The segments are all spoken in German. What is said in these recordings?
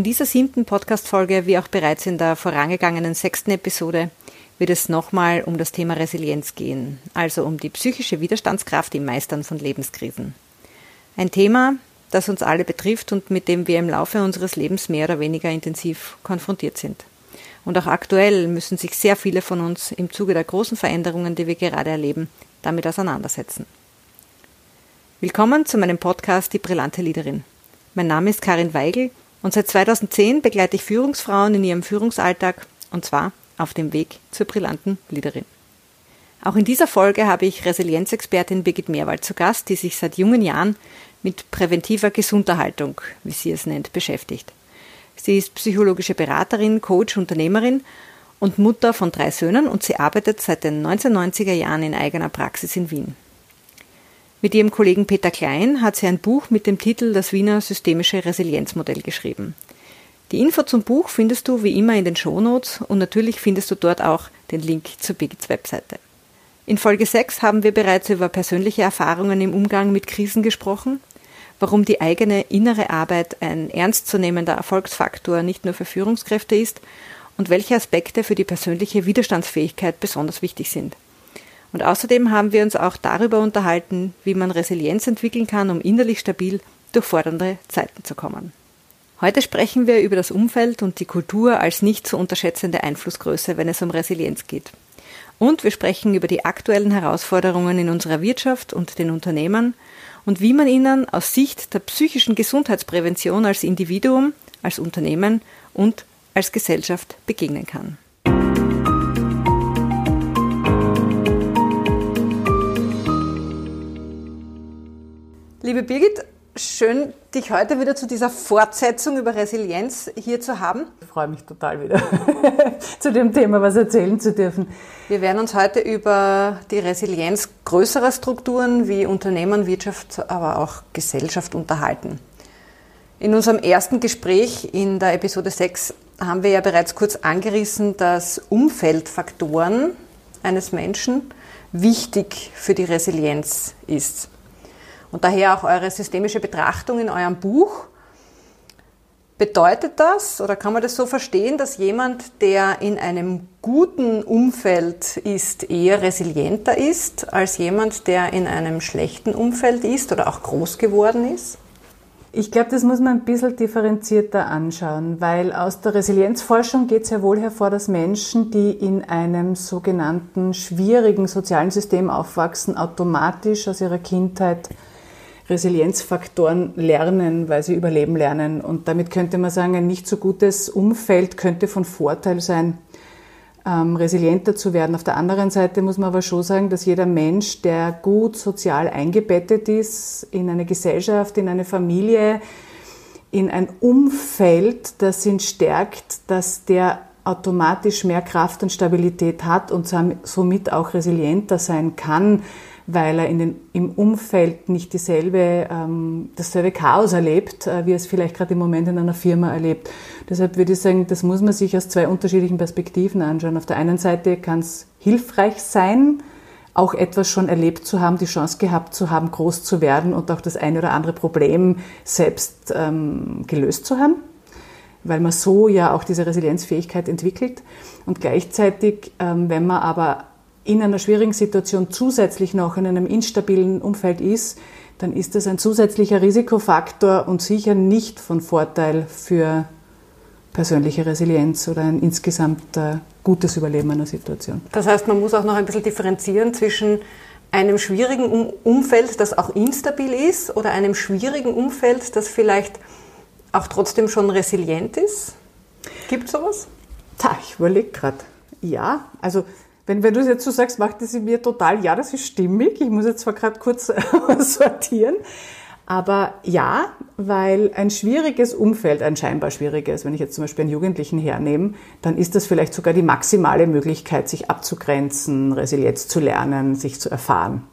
In dieser siebten Podcast-Folge, wie auch bereits in der vorangegangenen sechsten Episode, wird es nochmal um das Thema Resilienz gehen, also um die psychische Widerstandskraft im Meistern von Lebenskrisen. Ein Thema, das uns alle betrifft und mit dem wir im Laufe unseres Lebens mehr oder weniger intensiv konfrontiert sind. Und auch aktuell müssen sich sehr viele von uns im Zuge der großen Veränderungen, die wir gerade erleben, damit auseinandersetzen. Willkommen zu meinem Podcast Die brillante Leaderin. Mein Name ist Karin Weigel und seit 2010 begleite ich Führungsfrauen in ihrem Führungsalltag und zwar auf dem Weg zur brillanten Leaderin. Auch in dieser Folge habe ich Resilienzexpertin Birgit Meerwald zu Gast, die sich seit jungen Jahren mit präventiver Gesunderhaltung, wie sie es nennt, beschäftigt. Sie ist psychologische Beraterin, Coach, Unternehmerin und Mutter von drei Söhnen und sie arbeitet seit den 1990er Jahren in eigener Praxis in Wien. Mit ihrem Kollegen Peter Klein hat sie ein Buch mit dem Titel Das Wiener Systemische Resilienzmodell geschrieben. Die Info zum Buch findest du wie immer in den Shownotes und natürlich findest du dort auch den Link zur Bigits Webseite. In Folge 6 haben wir bereits über persönliche Erfahrungen im Umgang mit Krisen gesprochen warum die eigene innere Arbeit ein ernstzunehmender Erfolgsfaktor nicht nur für Führungskräfte ist und welche Aspekte für die persönliche Widerstandsfähigkeit besonders wichtig sind. Und außerdem haben wir uns auch darüber unterhalten, wie man Resilienz entwickeln kann, um innerlich stabil durch fordernde Zeiten zu kommen. Heute sprechen wir über das Umfeld und die Kultur als nicht zu unterschätzende Einflussgröße, wenn es um Resilienz geht. Und wir sprechen über die aktuellen Herausforderungen in unserer Wirtschaft und den Unternehmen und wie man ihnen aus Sicht der psychischen Gesundheitsprävention als Individuum, als Unternehmen und als Gesellschaft begegnen kann. Liebe Birgit, schön, dich heute wieder zu dieser Fortsetzung über Resilienz hier zu haben. Ich freue mich total wieder, zu dem Thema was erzählen zu dürfen. Wir werden uns heute über die Resilienz größerer Strukturen wie Unternehmen, Wirtschaft, aber auch Gesellschaft unterhalten. In unserem ersten Gespräch in der Episode 6 haben wir ja bereits kurz angerissen, dass Umfeldfaktoren eines Menschen wichtig für die Resilienz ist. Und daher auch eure systemische Betrachtung in eurem Buch. Bedeutet das oder kann man das so verstehen, dass jemand, der in einem guten Umfeld ist, eher resilienter ist als jemand, der in einem schlechten Umfeld ist oder auch groß geworden ist? Ich glaube, das muss man ein bisschen differenzierter anschauen, weil aus der Resilienzforschung geht sehr wohl hervor, dass Menschen, die in einem sogenannten schwierigen sozialen System aufwachsen, automatisch aus ihrer Kindheit Resilienzfaktoren lernen, weil sie überleben lernen. Und damit könnte man sagen, ein nicht so gutes Umfeld könnte von Vorteil sein, ähm, resilienter zu werden. Auf der anderen Seite muss man aber schon sagen, dass jeder Mensch, der gut sozial eingebettet ist in eine Gesellschaft, in eine Familie, in ein Umfeld, das ihn stärkt, dass der automatisch mehr Kraft und Stabilität hat und somit auch resilienter sein kann weil er in den, im Umfeld nicht dieselbe, ähm, dasselbe Chaos erlebt, äh, wie er es vielleicht gerade im Moment in einer Firma erlebt. Deshalb würde ich sagen, das muss man sich aus zwei unterschiedlichen Perspektiven anschauen. Auf der einen Seite kann es hilfreich sein, auch etwas schon erlebt zu haben, die Chance gehabt zu haben, groß zu werden und auch das eine oder andere Problem selbst ähm, gelöst zu haben, weil man so ja auch diese Resilienzfähigkeit entwickelt. Und gleichzeitig, ähm, wenn man aber in einer schwierigen Situation zusätzlich noch in einem instabilen Umfeld ist, dann ist das ein zusätzlicher Risikofaktor und sicher nicht von Vorteil für persönliche Resilienz oder ein insgesamt äh, gutes Überleben einer Situation. Das heißt, man muss auch noch ein bisschen differenzieren zwischen einem schwierigen Umfeld, das auch instabil ist, oder einem schwierigen Umfeld, das vielleicht auch trotzdem schon resilient ist? Gibt es sowas? Da, ich überlege gerade. Ja, also wenn, wenn du es jetzt so sagst, macht es mir total, ja, das ist stimmig. Ich muss jetzt zwar gerade kurz sortieren. Aber ja, weil ein schwieriges Umfeld, ein scheinbar schwieriges, wenn ich jetzt zum Beispiel einen Jugendlichen hernehme, dann ist das vielleicht sogar die maximale Möglichkeit, sich abzugrenzen, Resilienz zu lernen, sich zu erfahren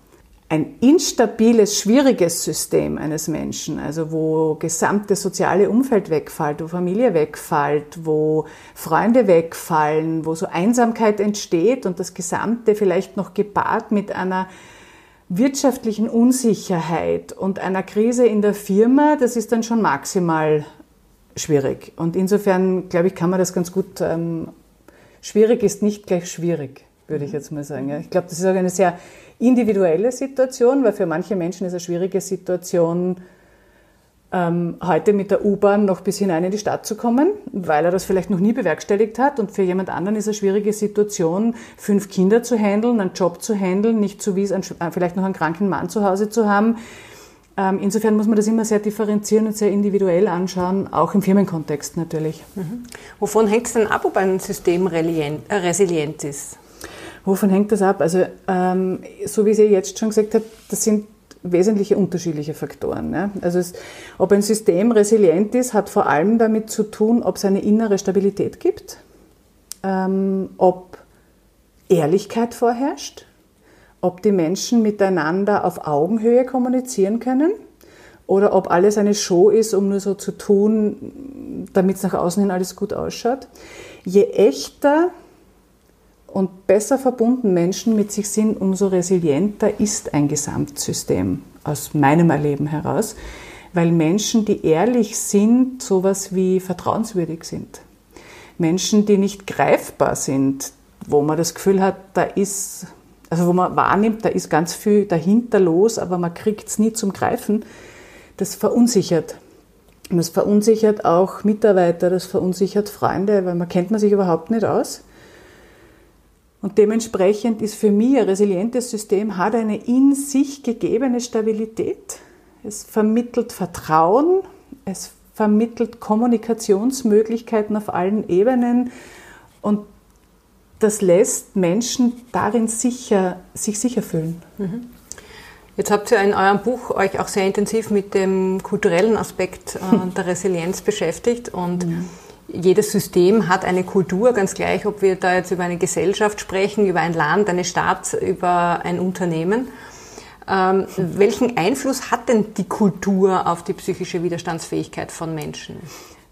ein instabiles, schwieriges System eines Menschen, also wo gesamte soziale Umfeld wegfällt, wo Familie wegfällt, wo Freunde wegfallen, wo so Einsamkeit entsteht und das Gesamte vielleicht noch gepaart mit einer wirtschaftlichen Unsicherheit und einer Krise in der Firma, das ist dann schon maximal schwierig. Und insofern, glaube ich, kann man das ganz gut. Ähm, schwierig ist nicht gleich schwierig, würde ich jetzt mal sagen. Ja. Ich glaube, das ist auch eine sehr individuelle Situation, weil für manche Menschen ist eine schwierige Situation, ähm, heute mit der U-Bahn noch bis hinein in die Stadt zu kommen, weil er das vielleicht noch nie bewerkstelligt hat. Und für jemand anderen ist eine schwierige Situation, fünf Kinder zu handeln, einen Job zu handeln, nicht wie es äh, vielleicht noch einen kranken Mann zu Hause zu haben. Ähm, insofern muss man das immer sehr differenzieren und sehr individuell anschauen, auch im Firmenkontext natürlich. Mhm. Wovon hängt es denn ab, ob ein System äh, resilient ist? Wovon hängt das ab? Also, ähm, so wie Sie jetzt schon gesagt haben, das sind wesentliche unterschiedliche Faktoren. Ne? Also es, ob ein System resilient ist, hat vor allem damit zu tun, ob es eine innere Stabilität gibt, ähm, ob Ehrlichkeit vorherrscht, ob die Menschen miteinander auf Augenhöhe kommunizieren können oder ob alles eine Show ist, um nur so zu tun, damit es nach außen hin alles gut ausschaut. Je echter und besser verbunden Menschen mit sich sind, umso resilienter ist ein Gesamtsystem aus meinem Erleben heraus, weil Menschen, die ehrlich sind, sowas wie vertrauenswürdig sind. Menschen, die nicht greifbar sind, wo man das Gefühl hat, da ist, also wo man wahrnimmt, da ist ganz viel dahinter los, aber man kriegt es nie zum Greifen, das verunsichert. Das verunsichert auch Mitarbeiter, das verunsichert Freunde, weil man kennt man sich überhaupt nicht aus. Und dementsprechend ist für mich ein resilientes System, hat eine in sich gegebene Stabilität. Es vermittelt Vertrauen, es vermittelt Kommunikationsmöglichkeiten auf allen Ebenen und das lässt Menschen darin sicher, sich sicher fühlen. Mhm. Jetzt habt ihr in eurem Buch euch auch sehr intensiv mit dem kulturellen Aspekt äh, der Resilienz beschäftigt und ja jedes System hat eine Kultur, ganz gleich, ob wir da jetzt über eine Gesellschaft sprechen, über ein Land, eine Stadt, über ein Unternehmen. Ähm, welchen Einfluss hat denn die Kultur auf die psychische Widerstandsfähigkeit von Menschen?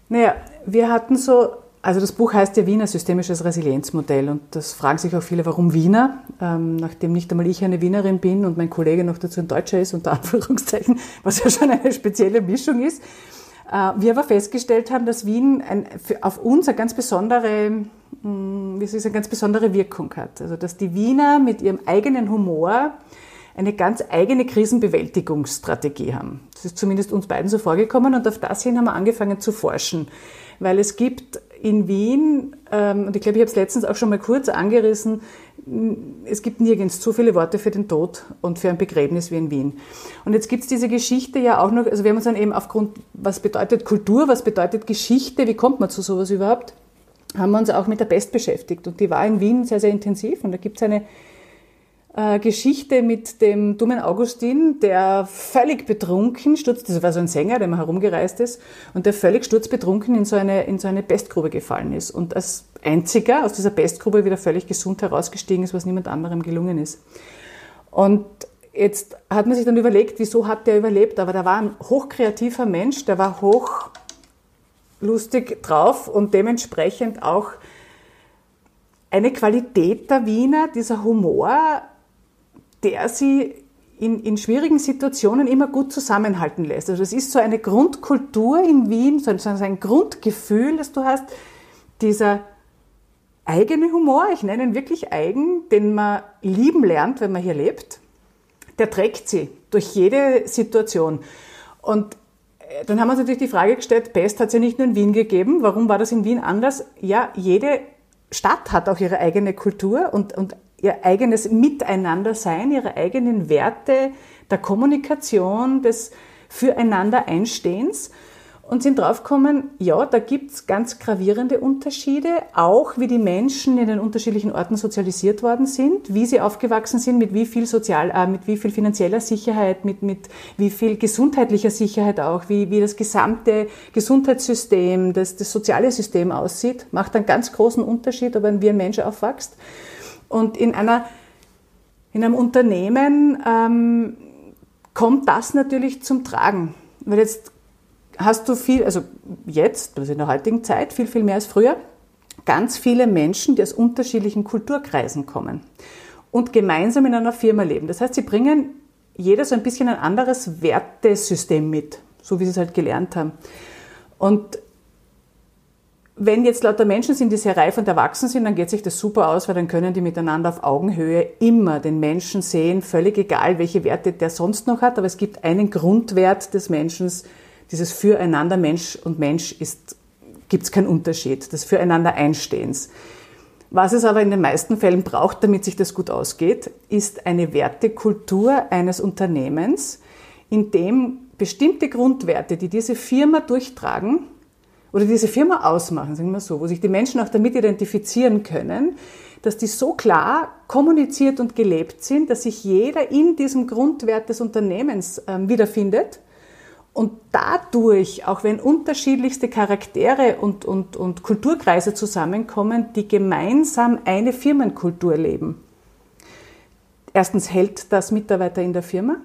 Naja, wir hatten so, also das Buch heißt ja Wiener Systemisches Resilienzmodell und das fragen sich auch viele, warum Wiener, ähm, nachdem nicht einmal ich eine Wienerin bin und mein Kollege noch dazu ein Deutscher ist, unter Anführungszeichen, was ja schon eine spezielle Mischung ist. Äh, wir aber festgestellt haben, dass Wien ein, auf uns eine ganz besondere, hm, wie soll ich sagen, ganz besondere Wirkung hat. Also dass die Wiener mit ihrem eigenen Humor eine ganz eigene Krisenbewältigungsstrategie haben. Das ist zumindest uns beiden so vorgekommen und auf das hin haben wir angefangen zu forschen. Weil es gibt in Wien, ähm, und ich glaube, ich habe es letztens auch schon mal kurz angerissen, es gibt nirgends so viele Worte für den Tod und für ein Begräbnis wie in Wien. Und jetzt gibt es diese Geschichte ja auch noch, also wir haben uns dann eben aufgrund, was bedeutet Kultur, was bedeutet Geschichte, wie kommt man zu sowas überhaupt, haben wir uns auch mit der Pest beschäftigt. Und die war in Wien sehr, sehr intensiv. Und da gibt es eine äh, Geschichte mit dem dummen Augustin, der völlig betrunken stürzt, das war so ein Sänger, der mal herumgereist ist, und der völlig sturzbetrunken in so eine, in so eine Pestgrube gefallen ist. Und als einziger aus dieser Pestgrube wieder völlig gesund herausgestiegen ist, was niemand anderem gelungen ist. Und jetzt hat man sich dann überlegt, wieso hat der überlebt? Aber da war ein hochkreativer Mensch, der war hochlustig drauf und dementsprechend auch eine Qualität der Wiener, dieser Humor, der sie in, in schwierigen Situationen immer gut zusammenhalten lässt. Also es ist so eine Grundkultur in Wien, so ein Grundgefühl, das du hast, dieser eigene Humor, ich nenne ihn wirklich eigen, den man lieben lernt, wenn man hier lebt, der trägt sie durch jede Situation. Und äh, dann haben wir uns natürlich die Frage gestellt, Pest hat es ja nicht nur in Wien gegeben, warum war das in Wien anders? Ja, jede Stadt hat auch ihre eigene Kultur und, und ihr eigenes Miteinandersein, ihre eigenen Werte der Kommunikation, des Füreinander-Einstehens und sind draufgekommen, ja, da gibt's ganz gravierende Unterschiede, auch wie die Menschen in den unterschiedlichen Orten sozialisiert worden sind, wie sie aufgewachsen sind, mit wie viel sozial, äh, mit wie viel finanzieller Sicherheit, mit, mit wie viel gesundheitlicher Sicherheit auch, wie, wie das gesamte Gesundheitssystem, das, das soziale System aussieht, macht einen ganz großen Unterschied, ob ein wie ein Mensch aufwächst. Und in einer, in einem Unternehmen ähm, kommt das natürlich zum Tragen. Weil jetzt hast du viel, also jetzt, also in der heutigen Zeit, viel, viel mehr als früher, ganz viele Menschen, die aus unterschiedlichen Kulturkreisen kommen und gemeinsam in einer Firma leben. Das heißt, sie bringen jeder so ein bisschen ein anderes Wertesystem mit, so wie sie es halt gelernt haben. Und wenn jetzt lauter Menschen sind, die sehr reif und erwachsen sind, dann geht sich das super aus, weil dann können die miteinander auf Augenhöhe immer den Menschen sehen, völlig egal, welche Werte der sonst noch hat. Aber es gibt einen Grundwert des Menschen, dieses Füreinander Mensch und Mensch ist, gibt es keinen Unterschied, des Füreinander Einstehens. Was es aber in den meisten Fällen braucht, damit sich das gut ausgeht, ist eine Wertekultur eines Unternehmens, in dem bestimmte Grundwerte, die diese Firma durchtragen oder diese Firma ausmachen, sagen wir so, wo sich die Menschen auch damit identifizieren können, dass die so klar kommuniziert und gelebt sind, dass sich jeder in diesem Grundwert des Unternehmens äh, wiederfindet und dadurch, auch wenn unterschiedlichste Charaktere und, und, und Kulturkreise zusammenkommen, die gemeinsam eine Firmenkultur leben. Erstens hält das Mitarbeiter in der Firma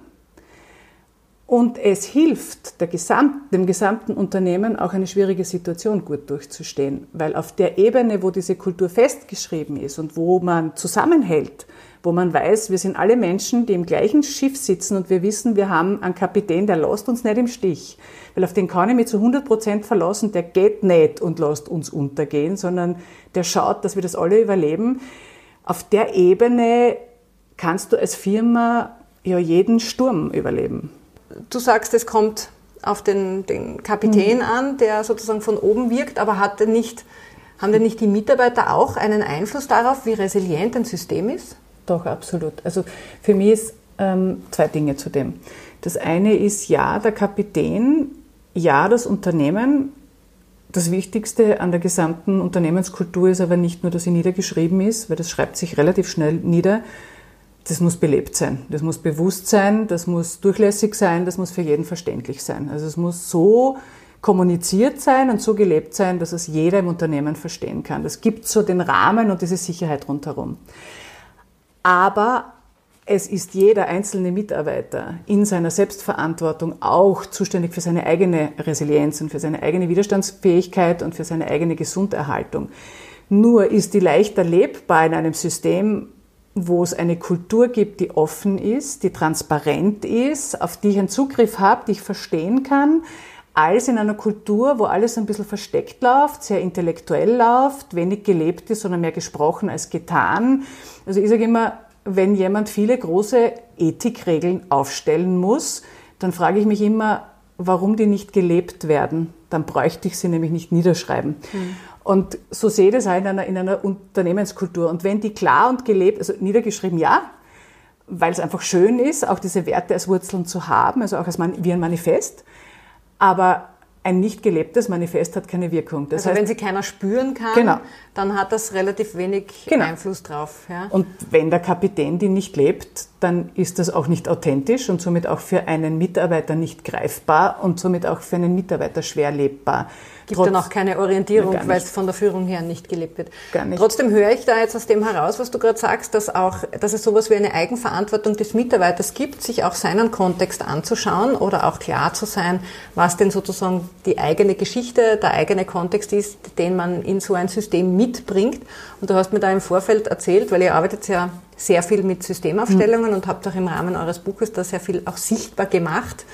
und es hilft Gesamt, dem gesamten Unternehmen auch eine schwierige Situation gut durchzustehen, weil auf der Ebene, wo diese Kultur festgeschrieben ist und wo man zusammenhält, wo man weiß, wir sind alle Menschen, die im gleichen Schiff sitzen und wir wissen, wir haben einen Kapitän, der lässt uns nicht im Stich. Weil auf den kann ich mich zu 100 Prozent verlassen, der geht nicht und lässt uns untergehen, sondern der schaut, dass wir das alle überleben. Auf der Ebene kannst du als Firma ja jeden Sturm überleben. Du sagst, es kommt auf den, den Kapitän mhm. an, der sozusagen von oben wirkt, aber hat nicht, haben denn nicht die Mitarbeiter auch einen Einfluss darauf, wie resilient ein System ist? Doch, absolut. Also für mich ist ähm, zwei Dinge zu dem. Das eine ist ja der Kapitän, ja das Unternehmen. Das Wichtigste an der gesamten Unternehmenskultur ist aber nicht nur, dass sie niedergeschrieben ist, weil das schreibt sich relativ schnell nieder. Das muss belebt sein, das muss bewusst sein, das muss durchlässig sein, das muss für jeden verständlich sein. Also es muss so kommuniziert sein und so gelebt sein, dass es jeder im Unternehmen verstehen kann. Das gibt so den Rahmen und diese Sicherheit rundherum. Aber es ist jeder einzelne Mitarbeiter in seiner Selbstverantwortung auch zuständig für seine eigene Resilienz und für seine eigene Widerstandsfähigkeit und für seine eigene Gesunderhaltung. Nur ist die leichter lebbar in einem System, wo es eine Kultur gibt, die offen ist, die transparent ist, auf die ich einen Zugriff habe, die ich verstehen kann, als in einer Kultur, wo alles ein bisschen versteckt läuft, sehr intellektuell läuft, wenig gelebt ist, sondern mehr gesprochen als getan. Also ich sage immer, wenn jemand viele große Ethikregeln aufstellen muss, dann frage ich mich immer, warum die nicht gelebt werden. Dann bräuchte ich sie nämlich nicht niederschreiben. Mhm. Und so sehe ich das auch in einer, in einer Unternehmenskultur. Und wenn die klar und gelebt, also niedergeschrieben, ja, weil es einfach schön ist, auch diese Werte als Wurzeln zu haben, also auch als wie ein Manifest. Aber ein nicht gelebtes Manifest hat keine Wirkung. Das also heißt, wenn sie keiner spüren kann, genau. dann hat das relativ wenig genau. Einfluss drauf. Ja? Und wenn der Kapitän die nicht lebt, dann ist das auch nicht authentisch und somit auch für einen Mitarbeiter nicht greifbar und somit auch für einen Mitarbeiter schwer lebbar gibt Trotz, dann auch keine Orientierung, weil es von der Führung her nicht gelebt wird. Gar nicht. Trotzdem höre ich da jetzt aus dem heraus, was du gerade sagst, dass auch, dass es sowas wie eine Eigenverantwortung des Mitarbeiters gibt, sich auch seinen Kontext anzuschauen oder auch klar zu sein, was denn sozusagen die eigene Geschichte, der eigene Kontext ist, den man in so ein System mitbringt. Und du hast mir da im Vorfeld erzählt, weil ihr arbeitet ja sehr viel mit Systemaufstellungen mhm. und habt auch im Rahmen eures Buches da sehr viel auch sichtbar gemacht.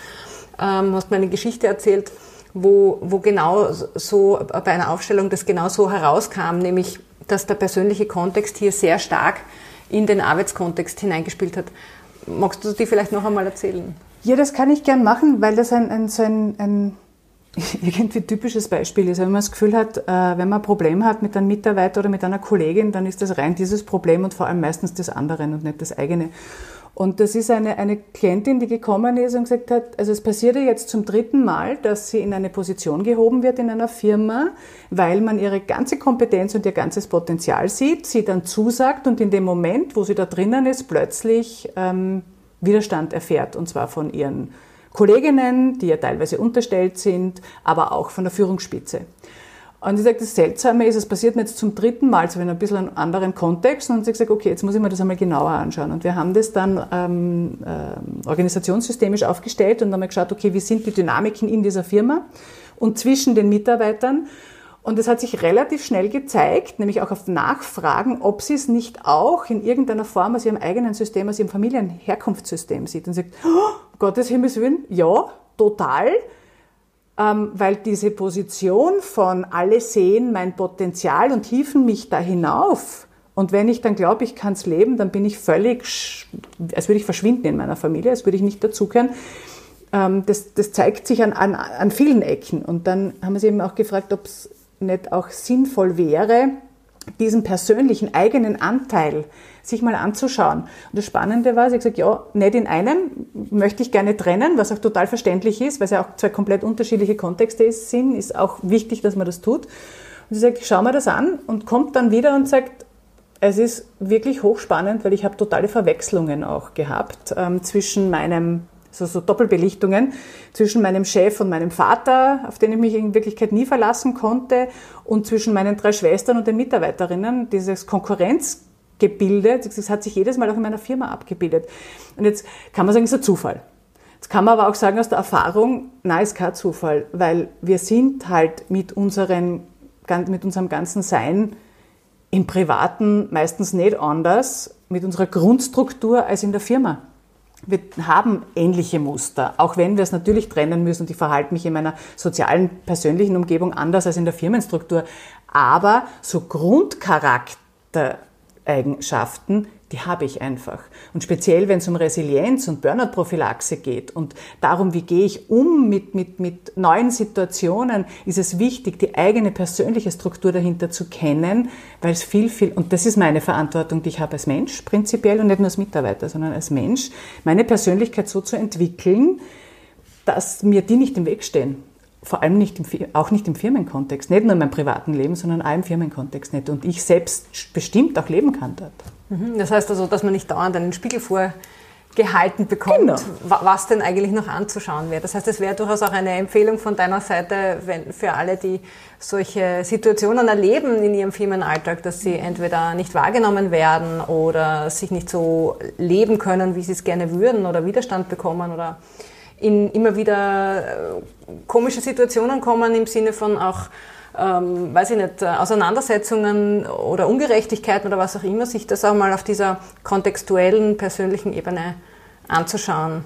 Ähm, hast mir eine Geschichte erzählt, wo, wo genau so bei einer Aufstellung das genau so herauskam, nämlich dass der persönliche Kontext hier sehr stark in den Arbeitskontext hineingespielt hat. Magst du die vielleicht noch einmal erzählen? Ja, das kann ich gern machen, weil das ein, ein, so ein, ein irgendwie typisches Beispiel ist. Wenn man das Gefühl hat, äh, wenn man ein Problem hat mit einem Mitarbeiter oder mit einer Kollegin, dann ist das rein dieses Problem und vor allem meistens des anderen und nicht das eigene. Und das ist eine, eine Klientin, die gekommen ist und gesagt hat, also es passiert ja jetzt zum dritten Mal, dass sie in eine Position gehoben wird in einer Firma, weil man ihre ganze Kompetenz und ihr ganzes Potenzial sieht, sie dann zusagt und in dem Moment, wo sie da drinnen ist, plötzlich ähm, Widerstand erfährt, und zwar von ihren Kolleginnen, die ja teilweise unterstellt sind, aber auch von der Führungsspitze. Und ich sage, das Seltsame ist, es passiert mir jetzt zum dritten Mal, so in ein bisschen anderen Kontext. Und ich gesagt, okay, jetzt muss ich mir das einmal genauer anschauen. Und wir haben das dann ähm, äh, organisationssystemisch aufgestellt und haben geschaut, okay, wie sind die Dynamiken in dieser Firma und zwischen den Mitarbeitern. Und es hat sich relativ schnell gezeigt, nämlich auch auf Nachfragen, ob sie es nicht auch in irgendeiner Form aus ihrem eigenen System, aus ihrem Familienherkunftssystem sieht. Und sagt, oh, Gottes Himmels Willen, ja, total ähm, weil diese Position von alle sehen mein Potenzial und hieven mich da hinauf. Und wenn ich dann glaube, ich kann es leben, dann bin ich völlig, als würde ich verschwinden in meiner Familie, als würde ich nicht dazugehören. Ähm, das, das zeigt sich an, an, an vielen Ecken. Und dann haben wir sie eben auch gefragt, ob es nicht auch sinnvoll wäre, diesen persönlichen eigenen Anteil sich mal anzuschauen. Und das Spannende war, sie hat gesagt, ja, nicht in einem, möchte ich gerne trennen, was auch total verständlich ist, weil es ja auch zwei komplett unterschiedliche Kontexte sind, ist auch wichtig, dass man das tut. Und sie sagt, schau mal das an und kommt dann wieder und sagt, es ist wirklich hochspannend, weil ich habe totale Verwechslungen auch gehabt ähm, zwischen meinem so, so Doppelbelichtungen zwischen meinem Chef und meinem Vater, auf den ich mich in Wirklichkeit nie verlassen konnte, und zwischen meinen drei Schwestern und den Mitarbeiterinnen, dieses Konkurrenzgebilde, das hat sich jedes Mal auch in meiner Firma abgebildet. Und jetzt kann man sagen, es ist ein Zufall. Jetzt kann man aber auch sagen aus der Erfahrung, nein, ist kein Zufall, weil wir sind halt mit, unseren, mit unserem ganzen Sein im Privaten meistens nicht anders mit unserer Grundstruktur als in der Firma wir haben ähnliche Muster, auch wenn wir es natürlich trennen müssen und ich verhalte mich in meiner sozialen, persönlichen Umgebung anders als in der Firmenstruktur. Aber so Grundcharaktereigenschaften die habe ich einfach. Und speziell, wenn es um Resilienz und Burnout-Prophylaxe geht und darum, wie gehe ich um mit, mit, mit neuen Situationen, ist es wichtig, die eigene persönliche Struktur dahinter zu kennen, weil es viel, viel, und das ist meine Verantwortung, die ich habe als Mensch prinzipiell und nicht nur als Mitarbeiter, sondern als Mensch, meine Persönlichkeit so zu entwickeln, dass mir die nicht im Weg stehen vor allem nicht im, auch nicht im Firmenkontext, nicht nur in meinem privaten Leben, sondern auch im Firmenkontext nicht. Und ich selbst bestimmt auch leben kann dort. Mhm. Das heißt also, dass man nicht dauernd einen Spiegel vorgehalten bekommt, genau. was denn eigentlich noch anzuschauen wäre. Das heißt, es wäre durchaus auch eine Empfehlung von deiner Seite wenn, für alle, die solche Situationen erleben in ihrem Firmenalltag, dass sie entweder nicht wahrgenommen werden oder sich nicht so leben können, wie sie es gerne würden oder Widerstand bekommen oder in immer wieder äh, komische Situationen kommen im Sinne von auch ähm, weiß ich nicht, Auseinandersetzungen oder Ungerechtigkeiten oder was auch immer, sich das auch mal auf dieser kontextuellen, persönlichen Ebene anzuschauen.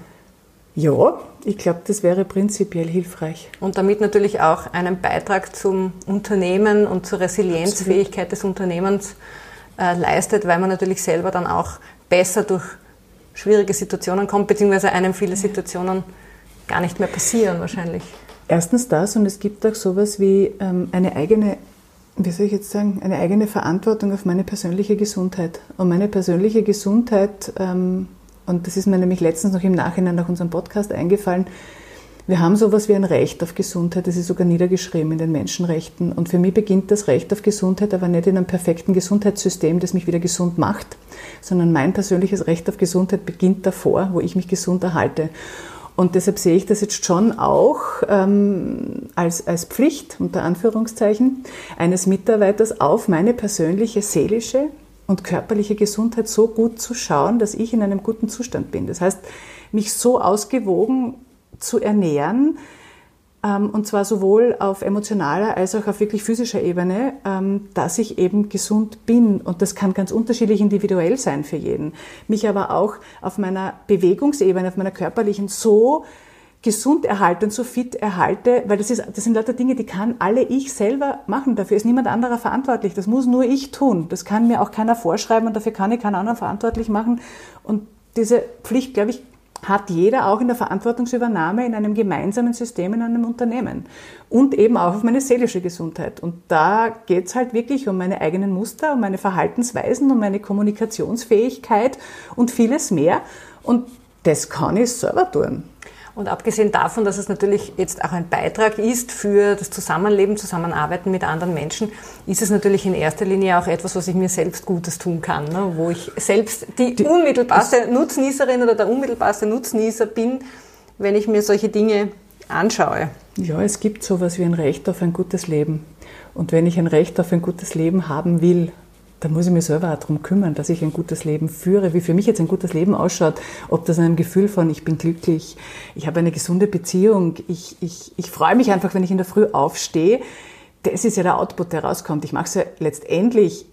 Ja, ich glaube, das wäre prinzipiell hilfreich. Und damit natürlich auch einen Beitrag zum Unternehmen und zur Resilienzfähigkeit Absolut. des Unternehmens äh, leistet, weil man natürlich selber dann auch besser durch schwierige Situationen kommt, beziehungsweise einem viele Situationen gar nicht mehr passieren wahrscheinlich. Erstens das und es gibt auch sowas wie ähm, eine eigene, wie soll ich jetzt sagen, eine eigene Verantwortung auf meine persönliche Gesundheit. Und meine persönliche Gesundheit, ähm, und das ist mir nämlich letztens noch im Nachhinein nach unserem Podcast eingefallen, wir haben sowas wie ein Recht auf Gesundheit, das ist sogar niedergeschrieben in den Menschenrechten. Und für mich beginnt das Recht auf Gesundheit aber nicht in einem perfekten Gesundheitssystem, das mich wieder gesund macht, sondern mein persönliches Recht auf Gesundheit beginnt davor, wo ich mich gesund erhalte. Und deshalb sehe ich das jetzt schon auch ähm, als, als Pflicht, unter Anführungszeichen, eines Mitarbeiters auf meine persönliche seelische und körperliche Gesundheit so gut zu schauen, dass ich in einem guten Zustand bin. Das heißt, mich so ausgewogen zu ernähren, ähm, und zwar sowohl auf emotionaler als auch auf wirklich physischer Ebene, ähm, dass ich eben gesund bin. Und das kann ganz unterschiedlich individuell sein für jeden. Mich aber auch auf meiner Bewegungsebene, auf meiner körperlichen so gesund erhalte und so fit erhalte, weil das, ist, das sind lauter Dinge, die kann alle ich selber machen. Dafür ist niemand anderer verantwortlich. Das muss nur ich tun. Das kann mir auch keiner vorschreiben und dafür kann ich keinen anderen verantwortlich machen. Und diese Pflicht, glaube ich, hat jeder auch in der Verantwortungsübernahme in einem gemeinsamen System in einem Unternehmen. Und eben auch auf meine seelische Gesundheit. Und da geht's halt wirklich um meine eigenen Muster, um meine Verhaltensweisen, um meine Kommunikationsfähigkeit und vieles mehr. Und das kann ich selber tun. Und abgesehen davon, dass es natürlich jetzt auch ein Beitrag ist für das Zusammenleben, Zusammenarbeiten mit anderen Menschen, ist es natürlich in erster Linie auch etwas, was ich mir selbst Gutes tun kann, ne? wo ich selbst die, die unmittelbarste Nutznießerin oder der unmittelbarste Nutznießer bin, wenn ich mir solche Dinge anschaue. Ja, es gibt sowas wie ein Recht auf ein gutes Leben. Und wenn ich ein Recht auf ein gutes Leben haben will, da muss ich mich selber auch darum kümmern, dass ich ein gutes Leben führe, wie für mich jetzt ein gutes Leben ausschaut, ob das ein Gefühl von, ich bin glücklich, ich habe eine gesunde Beziehung, ich, ich, ich freue mich einfach, wenn ich in der Früh aufstehe. Das ist ja der Output, der rauskommt. Ich mache es ja letztendlich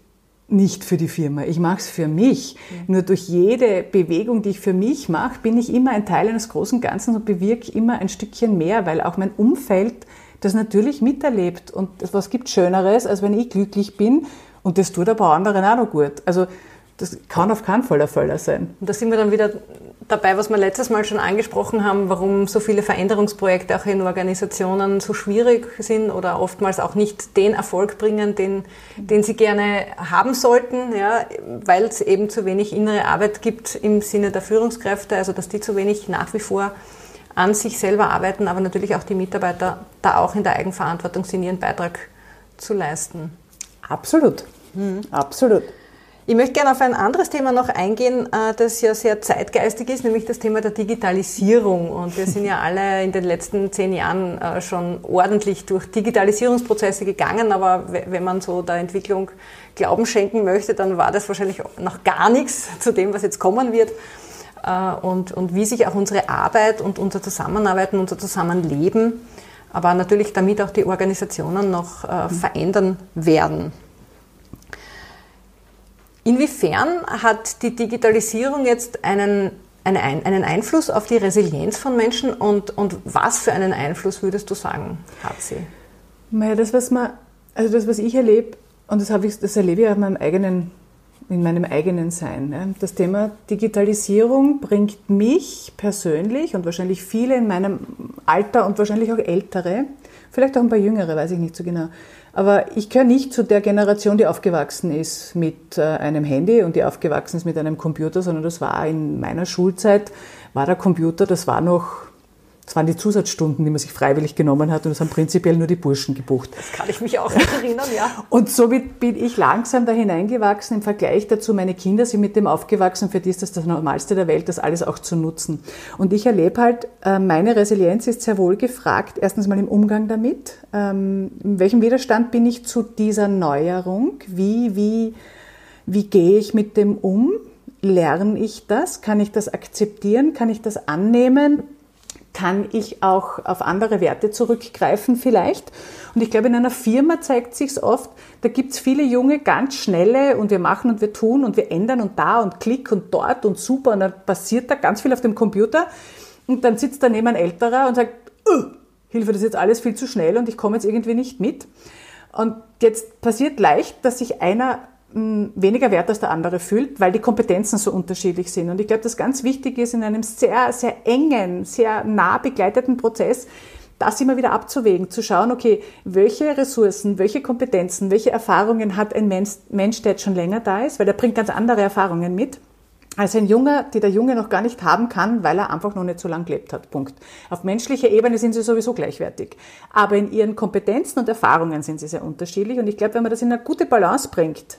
nicht für die Firma, ich mache es für mich. Mhm. Nur durch jede Bewegung, die ich für mich mache, bin ich immer ein Teil eines großen Ganzen und bewirke immer ein Stückchen mehr, weil auch mein Umfeld das natürlich miterlebt. Und was gibt Schöneres, als wenn ich glücklich bin und das tut aber anderen auch noch gut. Also das kann auf keinen Fall der Fall sein. Und da sind wir dann wieder dabei, was wir letztes Mal schon angesprochen haben, warum so viele Veränderungsprojekte auch in Organisationen so schwierig sind oder oftmals auch nicht den Erfolg bringen, den, den sie gerne haben sollten, ja, weil es eben zu wenig innere Arbeit gibt im Sinne der Führungskräfte, also dass die zu wenig nach wie vor an sich selber arbeiten, aber natürlich auch die Mitarbeiter da auch in der Eigenverantwortung sind, ihren Beitrag zu leisten. Absolut. Mhm. Absolut. Ich möchte gerne auf ein anderes Thema noch eingehen, äh, das ja sehr zeitgeistig ist, nämlich das Thema der Digitalisierung. Und wir sind ja alle in den letzten zehn Jahren äh, schon ordentlich durch Digitalisierungsprozesse gegangen, aber wenn man so der Entwicklung Glauben schenken möchte, dann war das wahrscheinlich noch gar nichts zu dem, was jetzt kommen wird. Äh, und, und wie sich auch unsere Arbeit und unser Zusammenarbeiten, unser Zusammenleben, aber natürlich damit auch die Organisationen noch mhm. verändern werden. Inwiefern hat die Digitalisierung jetzt einen, eine, einen Einfluss auf die Resilienz von Menschen und, und was für einen Einfluss würdest du sagen, hat sie? Naja, das, was man, also das, was ich erlebe, und das, ich, das erlebe ich in meinem eigenen, in meinem eigenen Sein. Das Thema Digitalisierung bringt mich persönlich und wahrscheinlich viele in meinem Alter und wahrscheinlich auch Ältere, vielleicht auch ein paar Jüngere, weiß ich nicht so genau, aber ich gehöre nicht zu der Generation, die aufgewachsen ist mit äh, einem Handy und die aufgewachsen ist mit einem Computer, sondern das war in meiner Schulzeit, war der Computer, das war noch das waren die Zusatzstunden, die man sich freiwillig genommen hat und das haben prinzipiell nur die Burschen gebucht. Das kann ich mich auch erinnern, ja. Und somit bin ich langsam da hineingewachsen. Im Vergleich dazu, meine Kinder sind mit dem aufgewachsen, für die ist das das Normalste der Welt, das alles auch zu nutzen. Und ich erlebe halt, äh, meine Resilienz ist sehr wohl gefragt, erstens mal im Umgang damit. Ähm, in welchem Widerstand bin ich zu dieser Neuerung? Wie, wie, wie gehe ich mit dem um? Lerne ich das? Kann ich das akzeptieren? Kann ich das annehmen? Kann ich auch auf andere Werte zurückgreifen vielleicht. Und ich glaube, in einer Firma zeigt sich's oft, da gibt's viele junge, ganz schnelle und wir machen und wir tun und wir ändern und da und klick und dort und super und dann passiert da ganz viel auf dem Computer und dann sitzt daneben ein Älterer und sagt, uh, Hilfe, das ist jetzt alles viel zu schnell und ich komme jetzt irgendwie nicht mit. Und jetzt passiert leicht, dass sich einer weniger wert als der andere fühlt, weil die Kompetenzen so unterschiedlich sind. Und ich glaube, das ganz wichtig ist in einem sehr, sehr engen, sehr nah begleiteten Prozess, das immer wieder abzuwägen, zu schauen, okay, welche Ressourcen, welche Kompetenzen, welche Erfahrungen hat ein Mensch, Mensch, der jetzt schon länger da ist, weil der bringt ganz andere Erfahrungen mit als ein Junger, die der Junge noch gar nicht haben kann, weil er einfach noch nicht so lange gelebt hat. Punkt. Auf menschlicher Ebene sind sie sowieso gleichwertig. Aber in ihren Kompetenzen und Erfahrungen sind sie sehr unterschiedlich. Und ich glaube, wenn man das in eine gute Balance bringt,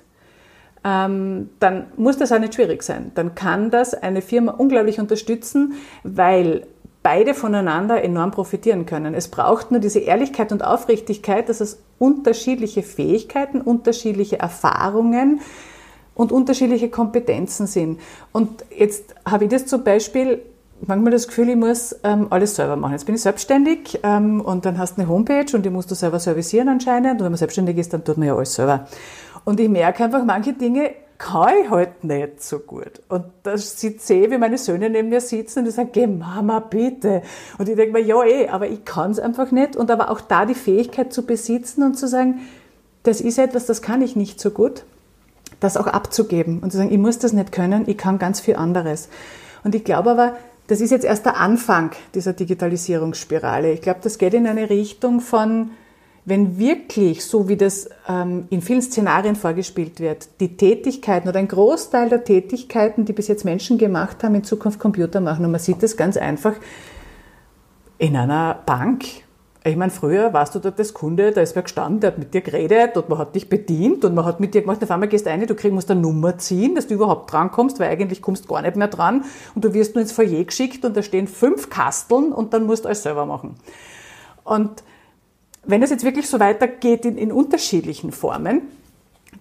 ähm, dann muss das auch nicht schwierig sein. Dann kann das eine Firma unglaublich unterstützen, weil beide voneinander enorm profitieren können. Es braucht nur diese Ehrlichkeit und Aufrichtigkeit, dass es unterschiedliche Fähigkeiten, unterschiedliche Erfahrungen und unterschiedliche Kompetenzen sind. Und jetzt habe ich das zum Beispiel manchmal das Gefühl, ich muss ähm, alles selber machen. Jetzt bin ich selbstständig ähm, und dann hast du eine Homepage und die musst du selber servicieren anscheinend. Und wenn man selbstständig ist, dann tut man ja alles selber. Und ich merke einfach, manche Dinge kann ich halt nicht so gut. Und da sitze ich, wie meine Söhne neben mir sitzen und die sagen, geh Mama, bitte. Und ich denke mir, ja eh, aber ich kann es einfach nicht. Und aber auch da die Fähigkeit zu besitzen und zu sagen, das ist etwas, das kann ich nicht so gut, das auch abzugeben und zu sagen, ich muss das nicht können, ich kann ganz viel anderes. Und ich glaube aber, das ist jetzt erst der Anfang dieser Digitalisierungsspirale. Ich glaube, das geht in eine Richtung von, wenn wirklich, so wie das ähm, in vielen Szenarien vorgespielt wird, die Tätigkeiten oder ein Großteil der Tätigkeiten, die bis jetzt Menschen gemacht haben, in Zukunft Computer machen. Und man sieht das ganz einfach in einer Bank. Ich meine, früher warst du dort als Kunde, da ist wer gestanden, der hat mit dir geredet und man hat dich bedient und man hat mit dir gemacht, auf einmal gehst du rein, du kriegst, musst eine Nummer ziehen, dass du überhaupt dran kommst, weil eigentlich kommst du gar nicht mehr dran und du wirst nur ins Foyer geschickt und da stehen fünf Kasteln und dann musst du alles selber machen. Und wenn es jetzt wirklich so weitergeht in, in unterschiedlichen Formen,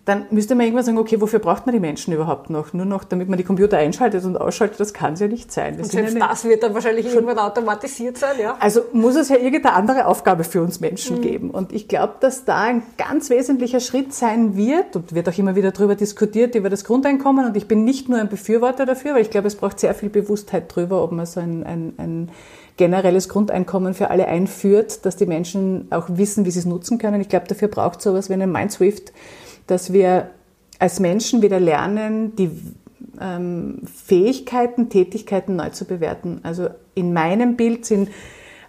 dann müsste man irgendwann sagen, okay, wofür braucht man die Menschen überhaupt noch? Nur noch, damit man die Computer einschaltet und ausschaltet, das kann es ja nicht sein. Das und selbst eine, das wird dann wahrscheinlich irgendwann automatisiert sein, ja? Also muss es ja irgendeine andere Aufgabe für uns Menschen mhm. geben. Und ich glaube, dass da ein ganz wesentlicher Schritt sein wird und wird auch immer wieder darüber diskutiert, über das Grundeinkommen. Und ich bin nicht nur ein Befürworter dafür, weil ich glaube, es braucht sehr viel Bewusstheit darüber, ob man so ein, ein, ein generelles Grundeinkommen für alle einführt, dass die Menschen auch wissen, wie sie es nutzen können. Ich glaube, dafür braucht es sowas wie einen MindSwift, dass wir als Menschen wieder lernen, die ähm, Fähigkeiten, Tätigkeiten neu zu bewerten. Also in meinem Bild sind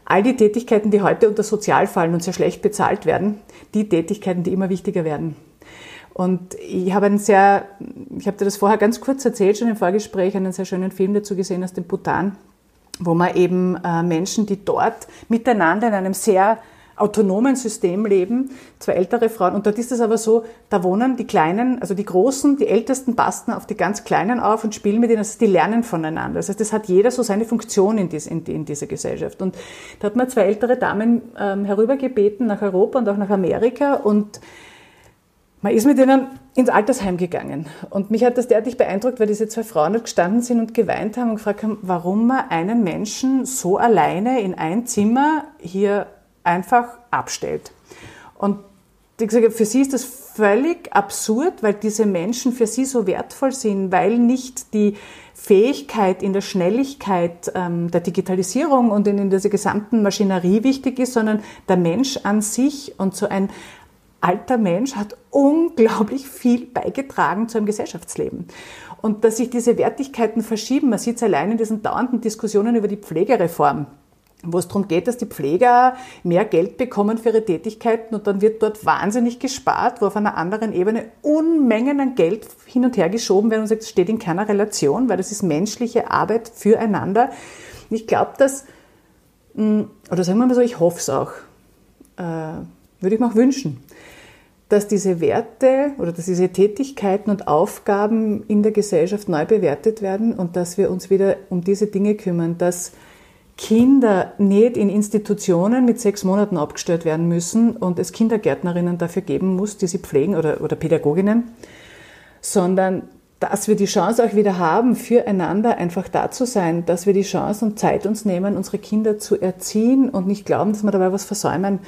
all die Tätigkeiten, die heute unter Sozial fallen und sehr schlecht bezahlt werden, die Tätigkeiten, die immer wichtiger werden. Und ich habe einen sehr, ich habe dir das vorher ganz kurz erzählt, schon im Vorgespräch, einen sehr schönen Film dazu gesehen aus dem Bhutan, wo man eben äh, Menschen, die dort miteinander in einem sehr autonomen System leben, zwei ältere Frauen. Und dort ist es aber so, da wohnen die Kleinen, also die Großen, die Ältesten passen auf die ganz Kleinen auf und spielen mit ihnen. Also die lernen voneinander. Das heißt, es hat jeder so seine Funktion in, dies, in, in, dieser Gesellschaft. Und da hat man zwei ältere Damen ähm, herübergebeten nach Europa und auch nach Amerika und man ist mit ihnen ins Altersheim gegangen. Und mich hat das derartig beeindruckt, weil diese zwei Frauen dort gestanden sind und geweint haben und gefragt haben, warum man einen Menschen so alleine in ein Zimmer hier einfach abstellt. Und ich sage, für sie ist das völlig absurd, weil diese Menschen für sie so wertvoll sind, weil nicht die Fähigkeit in der Schnelligkeit ähm, der Digitalisierung und in, in dieser gesamten Maschinerie wichtig ist, sondern der Mensch an sich und so ein alter Mensch hat unglaublich viel beigetragen zu einem Gesellschaftsleben. Und dass sich diese Wertigkeiten verschieben, man sieht es allein in diesen dauernden Diskussionen über die Pflegereform wo es darum geht, dass die Pfleger mehr Geld bekommen für ihre Tätigkeiten und dann wird dort wahnsinnig gespart, wo auf einer anderen Ebene Unmengen an Geld hin und her geschoben werden und sagt, es steht in keiner Relation, weil das ist menschliche Arbeit füreinander. Ich glaube, dass, hm, oder sagen wir mal so, ich hoffe es auch, äh, würde ich mir auch wünschen, dass diese Werte oder dass diese Tätigkeiten und Aufgaben in der Gesellschaft neu bewertet werden und dass wir uns wieder um diese Dinge kümmern, dass Kinder nicht in Institutionen mit sechs Monaten abgestellt werden müssen und es Kindergärtnerinnen dafür geben muss, die sie pflegen oder, oder Pädagoginnen, sondern dass wir die Chance auch wieder haben, füreinander einfach da zu sein, dass wir die Chance und Zeit uns nehmen, unsere Kinder zu erziehen und nicht glauben, dass wir dabei was versäumen,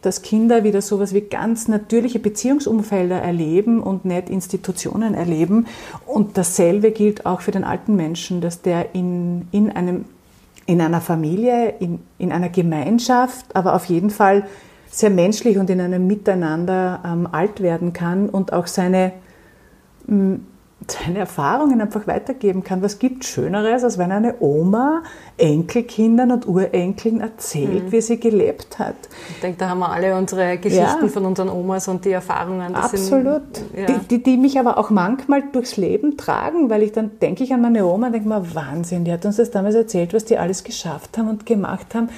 dass Kinder wieder sowas wie ganz natürliche Beziehungsumfelder erleben und nicht Institutionen erleben. Und dasselbe gilt auch für den alten Menschen, dass der in, in einem in einer Familie, in, in einer Gemeinschaft, aber auf jeden Fall sehr menschlich und in einem Miteinander ähm, alt werden kann und auch seine, mh, seine Erfahrungen einfach weitergeben kann. Was gibt Schöneres, als wenn eine Oma Enkelkindern und Urenkeln erzählt, mhm. wie sie gelebt hat? Ich denke, da haben wir alle unsere Geschichten ja. von unseren Omas und die Erfahrungen. Absolut. Sind, ja. die, die, die, mich aber auch manchmal durchs Leben tragen, weil ich dann denke ich an meine Oma und denke mir, Wahnsinn, die hat uns das damals erzählt, was die alles geschafft haben und gemacht haben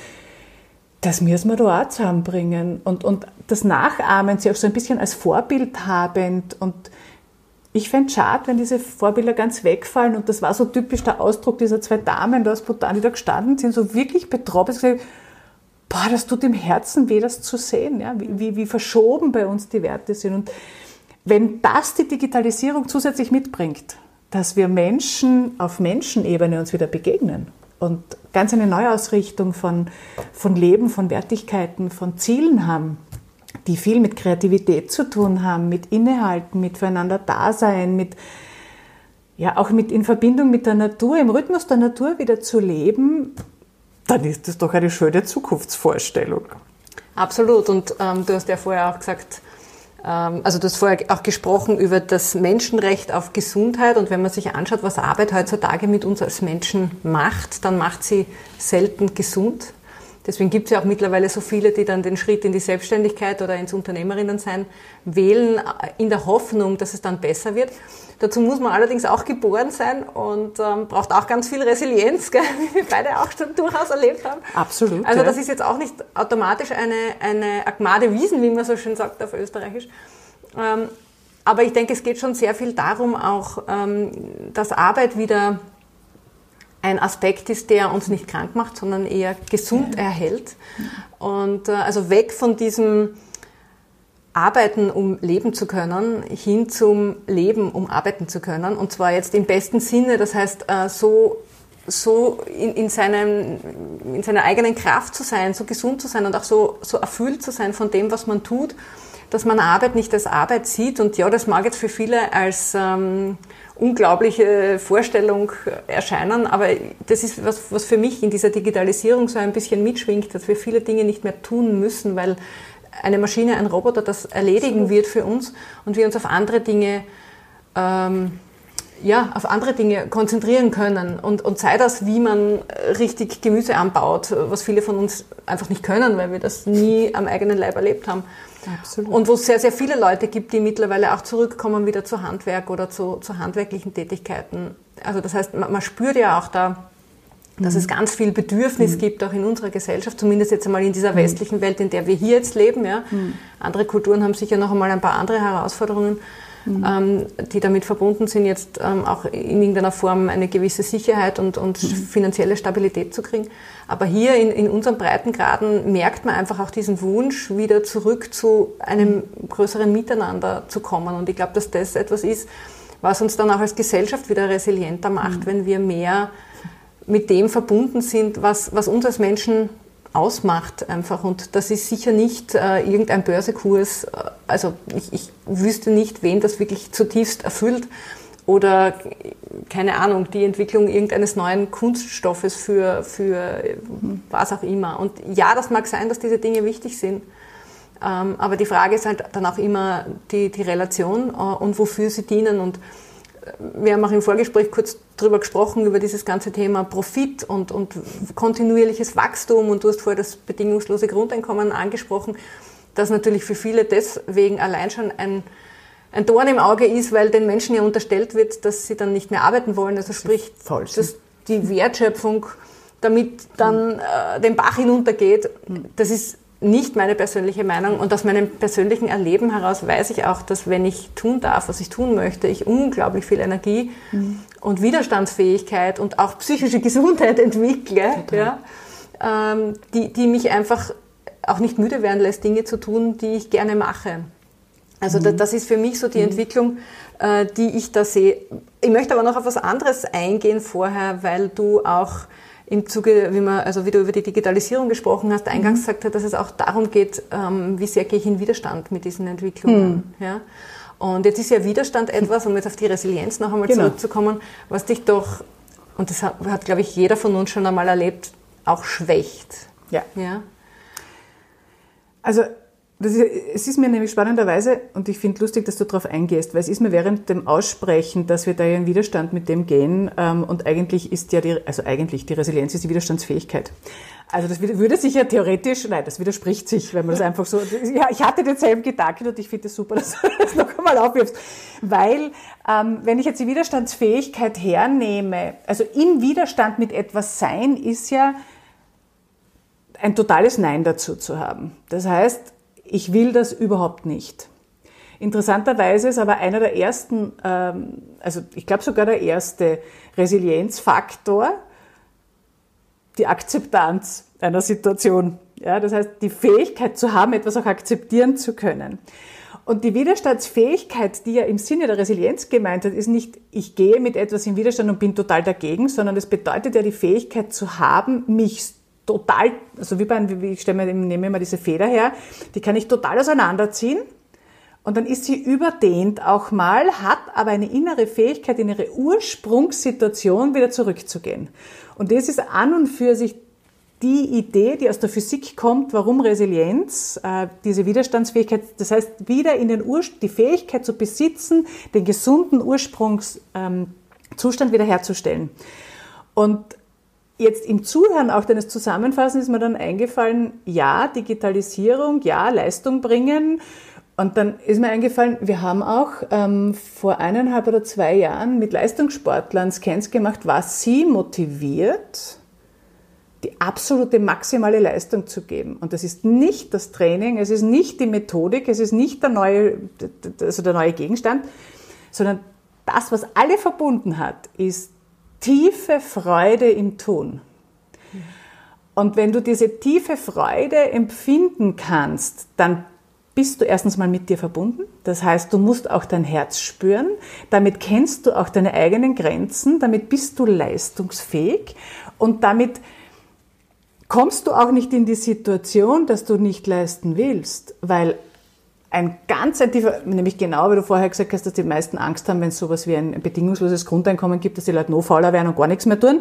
das müssen wir da auch zusammenbringen. Und, und das Nachahmen, sie auch so ein bisschen als Vorbild habend und ich fände es schade, wenn diese Vorbilder ganz wegfallen. Und das war so typisch der Ausdruck dieser zwei Damen da aus Bhutan, die da gestanden sind, so wirklich betroffen. Gesagt, boah, das tut im Herzen weh, das zu sehen, ja? wie, wie, wie verschoben bei uns die Werte sind. Und wenn das die Digitalisierung zusätzlich mitbringt, dass wir Menschen auf Menschenebene uns wieder begegnen und ganz eine Neuausrichtung von, von Leben, von Wertigkeiten, von Zielen haben, die viel mit Kreativität zu tun haben, mit Innehalten, mit füreinander Dasein, mit ja auch mit in Verbindung mit der Natur, im Rhythmus der Natur wieder zu leben, dann ist das doch eine schöne Zukunftsvorstellung. Absolut. Und ähm, du hast ja vorher auch gesagt, ähm, also du hast vorher auch gesprochen über das Menschenrecht auf Gesundheit. Und wenn man sich anschaut, was Arbeit heutzutage mit uns als Menschen macht, dann macht sie selten gesund. Deswegen gibt es ja auch mittlerweile so viele, die dann den Schritt in die Selbstständigkeit oder ins Unternehmerinnensein wählen, äh, in der Hoffnung, dass es dann besser wird. Dazu muss man allerdings auch geboren sein und ähm, braucht auch ganz viel Resilienz, gell, wie wir beide auch schon durchaus erlebt haben. Absolut. Also das ist jetzt auch nicht automatisch eine, eine Agmade Wiesen, wie man so schön sagt auf Österreichisch. Ähm, aber ich denke, es geht schon sehr viel darum, auch, ähm, dass Arbeit wieder ein Aspekt ist, der uns nicht krank macht, sondern eher gesund erhält. Und äh, also weg von diesem Arbeiten, um leben zu können, hin zum Leben, um arbeiten zu können. Und zwar jetzt im besten Sinne, das heißt, äh, so, so in, in, seinem, in seiner eigenen Kraft zu sein, so gesund zu sein und auch so, so erfüllt zu sein von dem, was man tut, dass man Arbeit nicht als Arbeit sieht. Und ja, das mag jetzt für viele als ähm, unglaubliche Vorstellung erscheinen, aber das ist was, was für mich in dieser Digitalisierung so ein bisschen mitschwingt, dass wir viele Dinge nicht mehr tun müssen, weil eine Maschine, ein Roboter das erledigen wird für uns und wir uns auf andere Dinge ähm, ja, auf andere Dinge konzentrieren können und, und sei das, wie man richtig Gemüse anbaut, was viele von uns einfach nicht können, weil wir das nie am eigenen Leib erlebt haben. Absolut. Und wo es sehr, sehr viele Leute gibt, die mittlerweile auch zurückkommen wieder zu Handwerk oder zu, zu handwerklichen Tätigkeiten. Also das heißt, man, man spürt ja auch da, dass mhm. es ganz viel Bedürfnis mhm. gibt, auch in unserer Gesellschaft, zumindest jetzt einmal in dieser mhm. westlichen Welt, in der wir hier jetzt leben. Ja. Mhm. Andere Kulturen haben sicher noch einmal ein paar andere Herausforderungen, mhm. ähm, die damit verbunden sind, jetzt ähm, auch in irgendeiner Form eine gewisse Sicherheit und, und mhm. finanzielle Stabilität zu kriegen. Aber hier in, in unseren Breitengraden merkt man einfach auch diesen Wunsch, wieder zurück zu einem größeren Miteinander zu kommen. Und ich glaube, dass das etwas ist, was uns dann auch als Gesellschaft wieder resilienter macht, wenn wir mehr mit dem verbunden sind, was, was uns als Menschen ausmacht einfach. Und das ist sicher nicht äh, irgendein Börsekurs. Also ich, ich wüsste nicht, wen das wirklich zutiefst erfüllt. Oder keine Ahnung, die Entwicklung irgendeines neuen Kunststoffes für, für was auch immer. Und ja, das mag sein, dass diese Dinge wichtig sind. Ähm, aber die Frage ist halt dann auch immer die, die Relation äh, und wofür sie dienen. Und wir haben auch im Vorgespräch kurz darüber gesprochen, über dieses ganze Thema Profit und, und kontinuierliches Wachstum. Und du hast vorher das bedingungslose Grundeinkommen angesprochen, das natürlich für viele deswegen allein schon ein, ein Dorn im Auge ist, weil den Menschen ja unterstellt wird, dass sie dann nicht mehr arbeiten wollen. Also sprich, dass die Wertschöpfung damit dann äh, den Bach hinuntergeht. Das ist nicht meine persönliche Meinung und aus meinem persönlichen Erleben heraus weiß ich auch, dass wenn ich tun darf, was ich tun möchte, ich unglaublich viel Energie mhm. und Widerstandsfähigkeit und auch psychische Gesundheit entwickle, ja, ähm, die, die mich einfach auch nicht müde werden lässt, Dinge zu tun, die ich gerne mache. Also mhm. das ist für mich so die mhm. Entwicklung, äh, die ich da sehe. Ich möchte aber noch auf was anderes eingehen vorher, weil du auch im Zuge, wie man, also wie du über die Digitalisierung gesprochen hast, eingangs mhm. gesagt hat, dass es auch darum geht, ähm, wie sehr gehe ich in Widerstand mit diesen Entwicklungen. Mhm. Ja? Und jetzt ist ja Widerstand etwas, um jetzt auf die Resilienz noch einmal genau. zurückzukommen, was dich doch, und das hat, hat, glaube ich, jeder von uns schon einmal erlebt, auch schwächt. Ja. ja? Also ist, es ist mir nämlich spannenderweise, und ich finde lustig, dass du darauf eingehst, weil es ist mir während dem Aussprechen, dass wir da ja in Widerstand mit dem gehen, ähm, und eigentlich ist ja die, also eigentlich die Resilienz ist die Widerstandsfähigkeit. Also das würde sich ja theoretisch, nein, das widerspricht sich, wenn man das einfach so, ja, ich hatte denselben Gedanken und ich finde es super, dass du das noch einmal aufwirfst. Weil, ähm, wenn ich jetzt die Widerstandsfähigkeit hernehme, also im Widerstand mit etwas sein, ist ja ein totales Nein dazu zu haben. Das heißt, ich will das überhaupt nicht. Interessanterweise ist aber einer der ersten, ähm, also ich glaube sogar der erste Resilienzfaktor, die Akzeptanz einer Situation. Ja, das heißt, die Fähigkeit zu haben, etwas auch akzeptieren zu können. Und die Widerstandsfähigkeit, die ja im Sinne der Resilienz gemeint hat, ist nicht, ich gehe mit etwas in Widerstand und bin total dagegen, sondern es bedeutet ja die Fähigkeit zu haben, mich total, also wie bei, wie ich stelle mir, nehme immer diese Feder her, die kann ich total auseinanderziehen. Und dann ist sie überdehnt auch mal, hat aber eine innere Fähigkeit, in ihre Ursprungssituation wieder zurückzugehen. Und das ist an und für sich die Idee, die aus der Physik kommt, warum Resilienz, äh, diese Widerstandsfähigkeit, das heißt, wieder in den Urspr die Fähigkeit zu besitzen, den gesunden Ursprungszustand ähm, wiederherzustellen. Und Jetzt im Zuhören auch deines Zusammenfassens ist mir dann eingefallen, ja, Digitalisierung, ja, Leistung bringen. Und dann ist mir eingefallen, wir haben auch ähm, vor eineinhalb oder zwei Jahren mit Leistungssportlern Scans gemacht, was sie motiviert, die absolute maximale Leistung zu geben. Und das ist nicht das Training, es ist nicht die Methodik, es ist nicht der neue, also der neue Gegenstand, sondern das, was alle verbunden hat, ist tiefe Freude im Tun. Und wenn du diese tiefe Freude empfinden kannst, dann bist du erstens mal mit dir verbunden. Das heißt, du musst auch dein Herz spüren. Damit kennst du auch deine eigenen Grenzen. Damit bist du leistungsfähig. Und damit kommst du auch nicht in die Situation, dass du nicht leisten willst. Weil ein ganz ein tiefer, nämlich genau, wie du vorher gesagt hast, dass die meisten Angst haben, wenn es sowas wie ein bedingungsloses Grundeinkommen gibt, dass die Leute noch fauler werden und gar nichts mehr tun.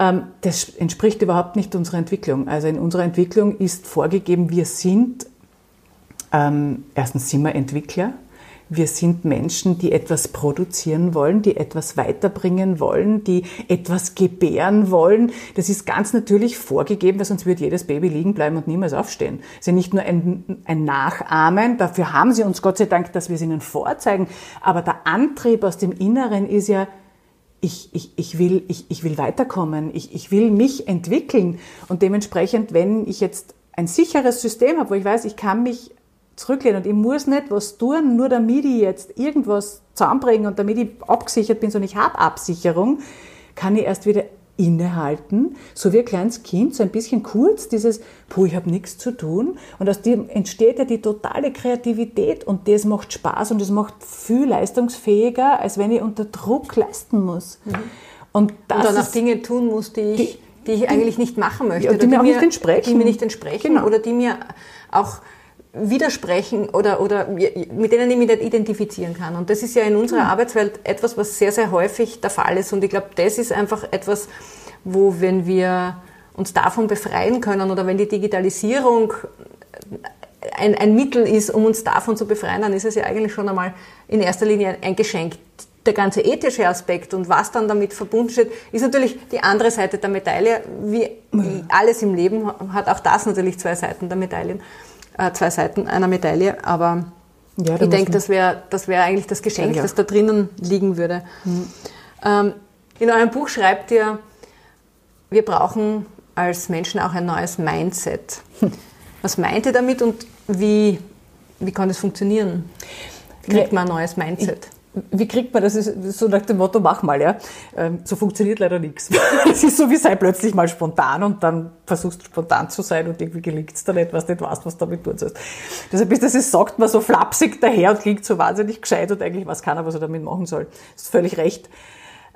Ähm, das entspricht überhaupt nicht unserer Entwicklung. Also in unserer Entwicklung ist vorgegeben, wir sind ähm, erstens sind wir Entwickler. Wir sind Menschen, die etwas produzieren wollen, die etwas weiterbringen wollen, die etwas gebären wollen. Das ist ganz natürlich vorgegeben, weil sonst würde jedes Baby liegen bleiben und niemals aufstehen. Das ist ja nicht nur ein, ein Nachahmen, dafür haben sie uns Gott sei Dank, dass wir es ihnen vorzeigen. Aber der Antrieb aus dem Inneren ist ja, ich, ich, ich, will, ich, ich will weiterkommen, ich, ich will mich entwickeln. Und dementsprechend, wenn ich jetzt ein sicheres System habe, wo ich weiß, ich kann mich zurücklehnen und ich muss nicht was tun, nur damit ich jetzt irgendwas zusammenbringe und damit ich abgesichert bin, sondern ich habe Absicherung, kann ich erst wieder innehalten, so wie ein kleines Kind, so ein bisschen kurz dieses, puh, ich habe nichts zu tun. Und aus dem entsteht ja die totale Kreativität und das macht Spaß und das macht viel leistungsfähiger, als wenn ich unter Druck leisten muss. Mhm. Und, das und dann auch Dinge tun muss, die ich, die, die ich eigentlich nicht machen möchte. Ja, die, mir auch nicht entsprechen. Die mir nicht entsprechen genau. oder die mir auch widersprechen oder, oder mit denen ich mich nicht identifizieren kann. Und das ist ja in unserer mhm. Arbeitswelt etwas, was sehr, sehr häufig der Fall ist. Und ich glaube, das ist einfach etwas, wo, wenn wir uns davon befreien können oder wenn die Digitalisierung ein, ein Mittel ist, um uns davon zu befreien, dann ist es ja eigentlich schon einmal in erster Linie ein Geschenk. Der ganze ethische Aspekt und was dann damit verbunden steht, ist natürlich die andere Seite der Medaille. Wie alles im Leben hat auch das natürlich zwei Seiten der Medaillen äh, zwei Seiten einer Medaille, aber ja, ich denke, das wäre das wär eigentlich das Geschenk, ja. das da drinnen liegen würde. Mhm. Ähm, in eurem Buch schreibt ihr, wir brauchen als Menschen auch ein neues Mindset. Was meint ihr damit und wie, wie kann das funktionieren? Kriegt man ein neues Mindset? Wie kriegt man das? So nach dem Motto, mach mal, ja. Ähm, so funktioniert leider nichts. Es ist so wie sei plötzlich mal spontan und dann versuchst du spontan zu sein und irgendwie gelingt es dann nicht, was nicht weißt, was du damit tun sollst. Deshalb ist das, es sagt man so flapsig daher und klingt so wahnsinnig gescheit und eigentlich weiß keiner, was er damit machen soll. Das ist völlig recht.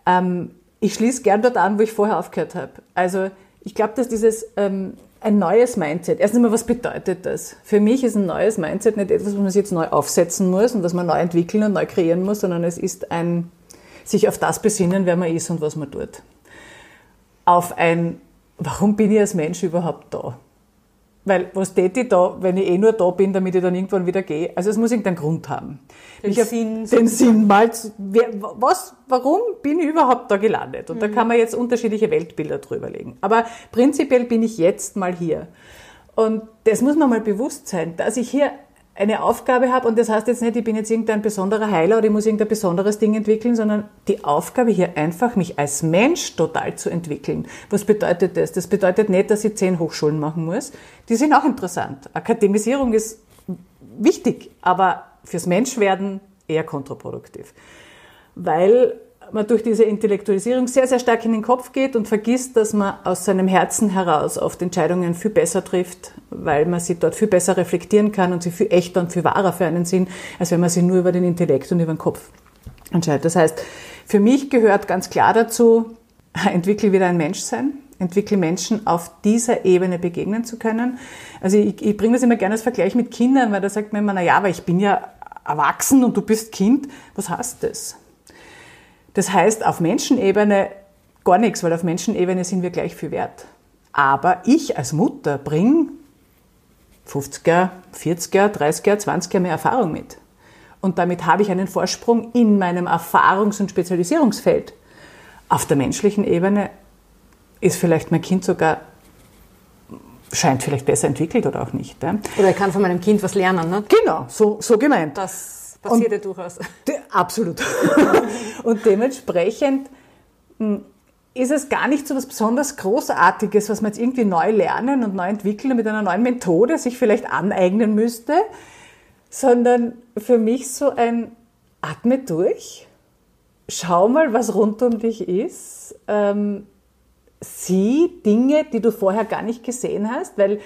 Ähm, ich schließe gern dort an, wo ich vorher aufgehört habe. Also ich glaube, dass dieses ähm, ein neues Mindset. Erst einmal, was bedeutet das? Für mich ist ein neues Mindset nicht etwas, was man sich jetzt neu aufsetzen muss und was man neu entwickeln und neu kreieren muss, sondern es ist ein sich auf das besinnen, wer man ist und was man tut. Auf ein, warum bin ich als Mensch überhaupt da? Weil was tät ich da, wenn ich eh nur da bin, damit ich dann irgendwann wieder gehe? Also es muss irgendeinen Grund haben. Den ich Sinn. Den Sinn mal, wer, was, warum bin ich überhaupt da gelandet? Und mhm. da kann man jetzt unterschiedliche Weltbilder drüber legen. Aber prinzipiell bin ich jetzt mal hier. Und das muss man mal bewusst sein, dass ich hier eine Aufgabe habe und das heißt jetzt nicht, ich bin jetzt irgendein besonderer Heiler oder ich muss irgendein besonderes Ding entwickeln, sondern die Aufgabe hier einfach, mich als Mensch total zu entwickeln. Was bedeutet das? Das bedeutet nicht, dass ich zehn Hochschulen machen muss. Die sind auch interessant. Akademisierung ist wichtig, aber fürs Menschwerden eher kontraproduktiv. Weil man durch diese Intellektualisierung sehr, sehr stark in den Kopf geht und vergisst, dass man aus seinem Herzen heraus oft Entscheidungen viel besser trifft, weil man sie dort viel besser reflektieren kann und sie viel echter und viel wahrer für einen sind, als wenn man sie nur über den Intellekt und über den Kopf entscheidet. Das heißt, für mich gehört ganz klar dazu, entwickle wieder ein Menschsein, entwickle Menschen auf dieser Ebene begegnen zu können. Also ich, ich bringe das immer gerne als Vergleich mit Kindern, weil da sagt man immer, na ja, aber ich bin ja erwachsen und du bist Kind. Was heißt das? Das heißt auf Menschenebene gar nichts, weil auf Menschenebene sind wir gleich viel wert. Aber ich als Mutter bringe 50er, 40er, 30er, 20er mehr Erfahrung mit. Und damit habe ich einen Vorsprung in meinem Erfahrungs- und Spezialisierungsfeld. Auf der menschlichen Ebene ist vielleicht mein Kind sogar, scheint vielleicht besser entwickelt oder auch nicht. Oder ich kann von meinem Kind was lernen. Ne? Genau, so, so gemeint. Das Passiert ja durchaus. Absolut. und dementsprechend hm, ist es gar nicht so was besonders Großartiges, was man jetzt irgendwie neu lernen und neu entwickeln und mit einer neuen Methode sich vielleicht aneignen müsste, sondern für mich so ein Atme durch, schau mal, was rund um dich ist, ähm, sieh Dinge, die du vorher gar nicht gesehen hast, weil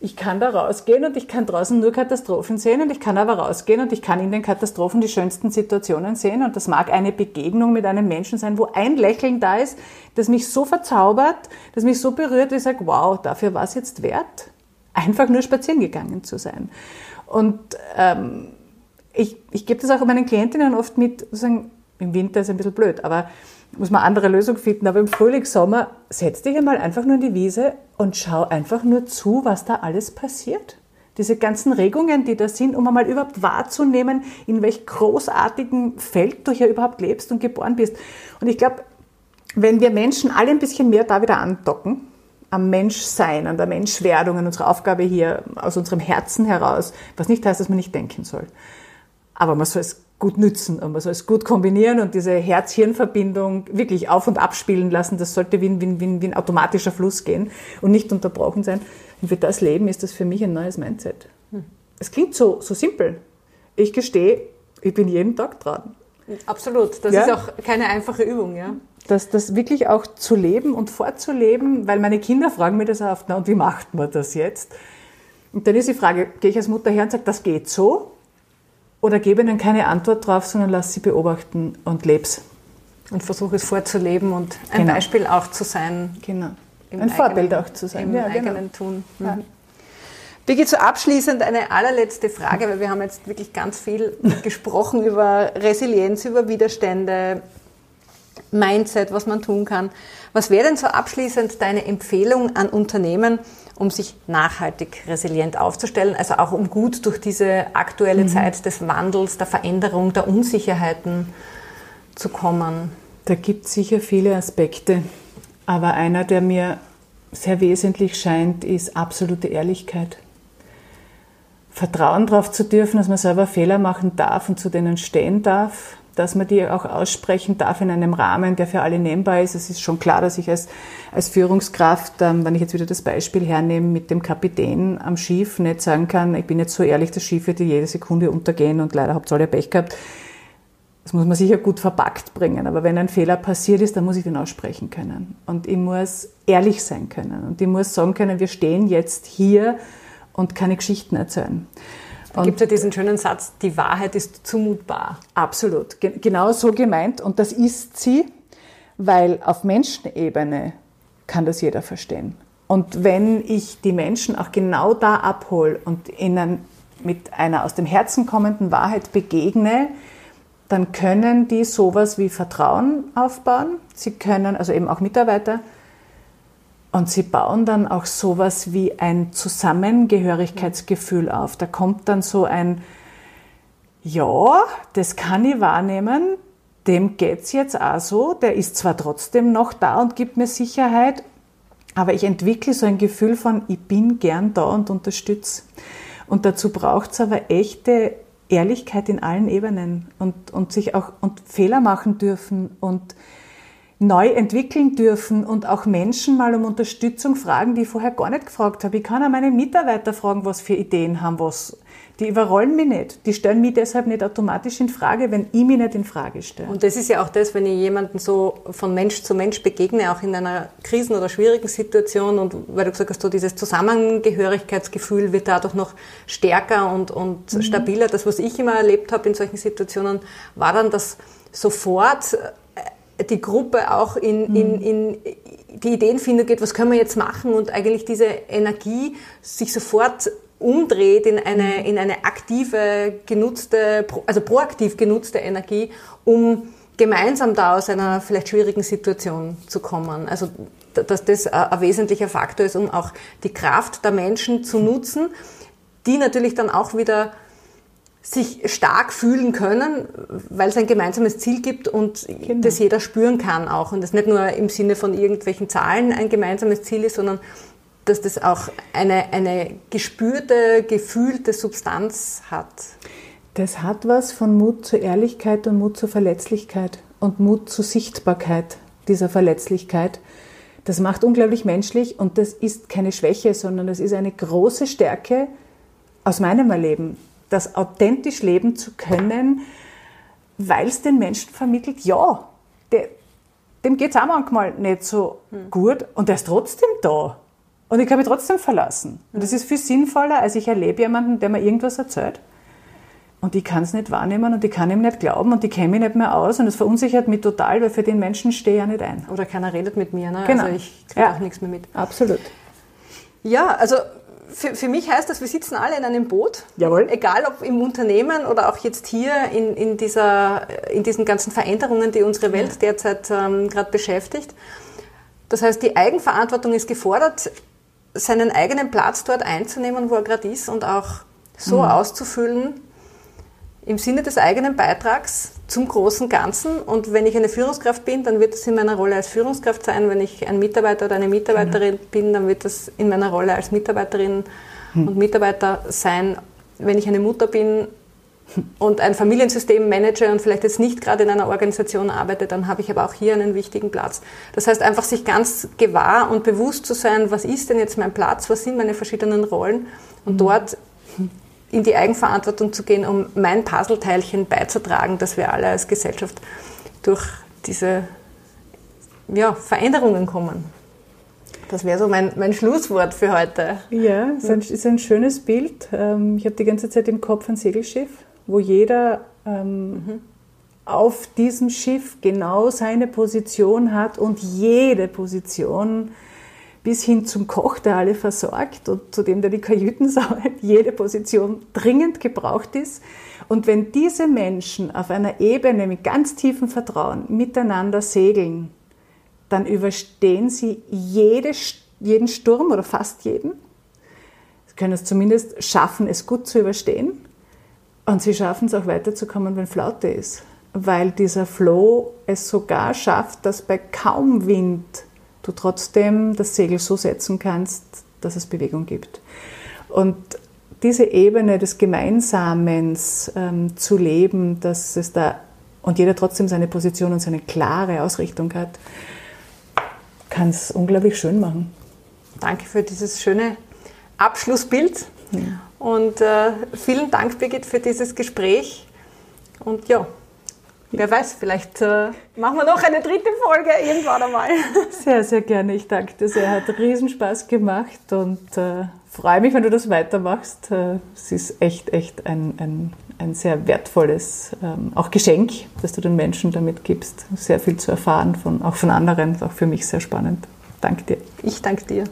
ich kann da rausgehen und ich kann draußen nur Katastrophen sehen und ich kann aber rausgehen und ich kann in den Katastrophen die schönsten Situationen sehen und das mag eine Begegnung mit einem Menschen sein, wo ein Lächeln da ist, das mich so verzaubert, das mich so berührt, dass ich sage, wow, dafür war es jetzt wert, einfach nur spazieren gegangen zu sein. Und ähm, ich, ich gebe das auch meinen Klientinnen oft mit, sozusagen, im Winter ist ein bisschen blöd, aber muss man andere Lösung finden. Aber im Frühling, Sommer, setz dich einmal einfach nur in die Wiese und schau einfach nur zu, was da alles passiert. Diese ganzen Regungen, die da sind, um einmal überhaupt wahrzunehmen, in welch großartigen Feld du hier überhaupt lebst und geboren bist. Und ich glaube, wenn wir Menschen alle ein bisschen mehr da wieder andocken, am Menschsein, an der Menschwerdung, an unserer Aufgabe hier aus unserem Herzen heraus, was nicht heißt, dass man nicht denken soll. Aber man soll es gut nützen und man soll es gut kombinieren und diese Herz-Hirn-Verbindung wirklich auf- und abspielen lassen. Das sollte wie ein, wie, ein, wie ein automatischer Fluss gehen und nicht unterbrochen sein. Und für das Leben ist das für mich ein neues Mindset. Hm. Es klingt so, so simpel. Ich gestehe, ich bin jeden Tag dran. Absolut. Das ja? ist auch keine einfache Übung, ja. Das, das wirklich auch zu leben und vorzuleben, weil meine Kinder fragen mir das oft, na und wie macht man das jetzt? Und dann ist die Frage, gehe ich als Mutter her und sage, das geht so? Oder gebe ihnen keine Antwort drauf, sondern lass sie beobachten und leb's. Und versuche es vorzuleben und ein genau. Beispiel auch zu sein. Genau. Ein eigenen, Vorbild auch zu sein. Im ja, genau. eigenen Tun. Mhm. Ja. Birgit, so abschließend eine allerletzte Frage, weil wir haben jetzt wirklich ganz viel gesprochen über Resilienz, über Widerstände, Mindset, was man tun kann. Was wäre denn so abschließend deine Empfehlung an Unternehmen, um sich nachhaltig resilient aufzustellen, also auch um gut durch diese aktuelle mhm. Zeit des Wandels, der Veränderung, der Unsicherheiten zu kommen? Da gibt es sicher viele Aspekte, aber einer, der mir sehr wesentlich scheint, ist absolute Ehrlichkeit. Vertrauen darauf zu dürfen, dass man selber Fehler machen darf und zu denen stehen darf, dass man die auch aussprechen darf in einem Rahmen, der für alle nehmbar ist. Es ist schon klar, dass ich als, als Führungskraft, ähm, wenn ich jetzt wieder das Beispiel hernehme mit dem Kapitän am Schiff, nicht sagen kann, ich bin jetzt so ehrlich, das Schiff wird jede Sekunde untergehen und leider habt ihr alle Pech gehabt. Das muss man sicher gut verpackt bringen. Aber wenn ein Fehler passiert ist, dann muss ich den aussprechen können. Und ich muss ehrlich sein können. Und ich muss sagen können, wir stehen jetzt hier und keine Geschichten erzählen. Da gibt es ja diesen schönen Satz, die Wahrheit ist zumutbar. Absolut, Ge genau so gemeint. Und das ist sie, weil auf Menschenebene kann das jeder verstehen. Und wenn ich die Menschen auch genau da abhole und ihnen mit einer aus dem Herzen kommenden Wahrheit begegne, dann können die sowas wie Vertrauen aufbauen. Sie können, also eben auch Mitarbeiter, und sie bauen dann auch sowas wie ein Zusammengehörigkeitsgefühl auf. Da kommt dann so ein, ja, das kann ich wahrnehmen, dem geht's jetzt auch so, der ist zwar trotzdem noch da und gibt mir Sicherheit, aber ich entwickle so ein Gefühl von, ich bin gern da und unterstütze. Und dazu braucht's aber echte Ehrlichkeit in allen Ebenen und, und sich auch und Fehler machen dürfen und neu entwickeln dürfen und auch Menschen mal um Unterstützung fragen, die ich vorher gar nicht gefragt habe. Ich kann auch meine Mitarbeiter fragen, was für Ideen haben, was. Die überrollen mich nicht. Die stellen mich deshalb nicht automatisch in Frage, wenn ich mich nicht in Frage stelle. Und das ist ja auch das, wenn ich jemanden so von Mensch zu Mensch begegne, auch in einer krisen- oder schwierigen Situation und weil du gesagt hast, so dieses Zusammengehörigkeitsgefühl wird dadurch noch stärker und, und mhm. stabiler. Das, was ich immer erlebt habe in solchen Situationen, war dann, dass sofort die Gruppe auch in, mhm. in, in die Ideen findet, geht, was können wir jetzt machen und eigentlich diese Energie sich sofort umdreht in eine, mhm. in eine aktive, genutzte, also proaktiv genutzte Energie, um gemeinsam da aus einer vielleicht schwierigen Situation zu kommen. Also, dass das ein wesentlicher Faktor ist, um auch die Kraft der Menschen zu nutzen, die natürlich dann auch wieder sich stark fühlen können, weil es ein gemeinsames Ziel gibt und genau. das jeder spüren kann auch. Und das nicht nur im Sinne von irgendwelchen Zahlen ein gemeinsames Ziel ist, sondern dass das auch eine, eine gespürte, gefühlte Substanz hat. Das hat was von Mut zur Ehrlichkeit und Mut zur Verletzlichkeit und Mut zur Sichtbarkeit dieser Verletzlichkeit. Das macht unglaublich menschlich und das ist keine Schwäche, sondern das ist eine große Stärke aus meinem Erleben das authentisch leben zu können, weil es den Menschen vermittelt, ja, der, dem geht es auch manchmal nicht so hm. gut und er ist trotzdem da. Und ich kann mich trotzdem verlassen. Und das ist viel sinnvoller, als ich erlebe jemanden, der mir irgendwas erzählt. Und ich kann es nicht wahrnehmen und ich kann ihm nicht glauben und ich kenne mich nicht mehr aus und es verunsichert mich total, weil für den Menschen stehe ich ja nicht ein. Oder keiner redet mit mir, ne? Genau. Also ich kriege Ja. auch nichts mehr mit. Absolut. Ja, also für, für mich heißt das, wir sitzen alle in einem Boot. Jawohl. Egal ob im Unternehmen oder auch jetzt hier in, in, dieser, in diesen ganzen Veränderungen, die unsere Welt derzeit ähm, gerade beschäftigt. Das heißt, die Eigenverantwortung ist gefordert, seinen eigenen Platz dort einzunehmen, wo er gerade ist und auch so auszufüllen im Sinne des eigenen Beitrags zum großen Ganzen. Und wenn ich eine Führungskraft bin, dann wird das in meiner Rolle als Führungskraft sein. Wenn ich ein Mitarbeiter oder eine Mitarbeiterin bin, dann wird das in meiner Rolle als Mitarbeiterin und Mitarbeiter sein. Wenn ich eine Mutter bin und ein Familiensystem manage und vielleicht jetzt nicht gerade in einer Organisation arbeite, dann habe ich aber auch hier einen wichtigen Platz. Das heißt, einfach sich ganz gewahr und bewusst zu sein, was ist denn jetzt mein Platz, was sind meine verschiedenen Rollen und dort in die Eigenverantwortung zu gehen, um mein Puzzleteilchen beizutragen, dass wir alle als Gesellschaft durch diese ja, Veränderungen kommen. Das wäre so mein, mein Schlusswort für heute. Ja, es ist ein, ist ein schönes Bild. Ähm, Ich habe die ganze Zeit im Kopf ein Segelschiff, wo jeder ähm, auf diesem Schiff genau seine Position hat und jede Position bis hin zum Koch, der alle versorgt und zu dem, der die Kajüten saugt, jede Position dringend gebraucht ist. Und wenn diese Menschen auf einer Ebene mit ganz tiefem Vertrauen miteinander segeln, dann überstehen sie jede, jeden Sturm oder fast jeden. Sie können es zumindest schaffen, es gut zu überstehen. Und sie schaffen es auch weiterzukommen, wenn Flaute ist. Weil dieser Flow es sogar schafft, dass bei kaum Wind du trotzdem das Segel so setzen kannst, dass es Bewegung gibt. Und diese Ebene des Gemeinsamens ähm, zu leben, dass es da und jeder trotzdem seine Position und seine klare Ausrichtung hat, kann es unglaublich schön machen. Danke für dieses schöne Abschlussbild. Und äh, vielen Dank, Birgit, für dieses Gespräch. Und ja, wer weiß, vielleicht äh, machen wir noch eine dritte Folge irgendwann einmal. Sehr, sehr gerne. Ich danke dir sehr. Hat Riesenspaß gemacht und äh, freue mich, wenn du das weitermachst. Äh, es ist echt, echt ein, ein, ein sehr wertvolles ähm, auch Geschenk, das du den Menschen damit gibst. Sehr viel zu erfahren, von, auch von anderen. Auch für mich sehr spannend. Danke dir. Ich danke dir.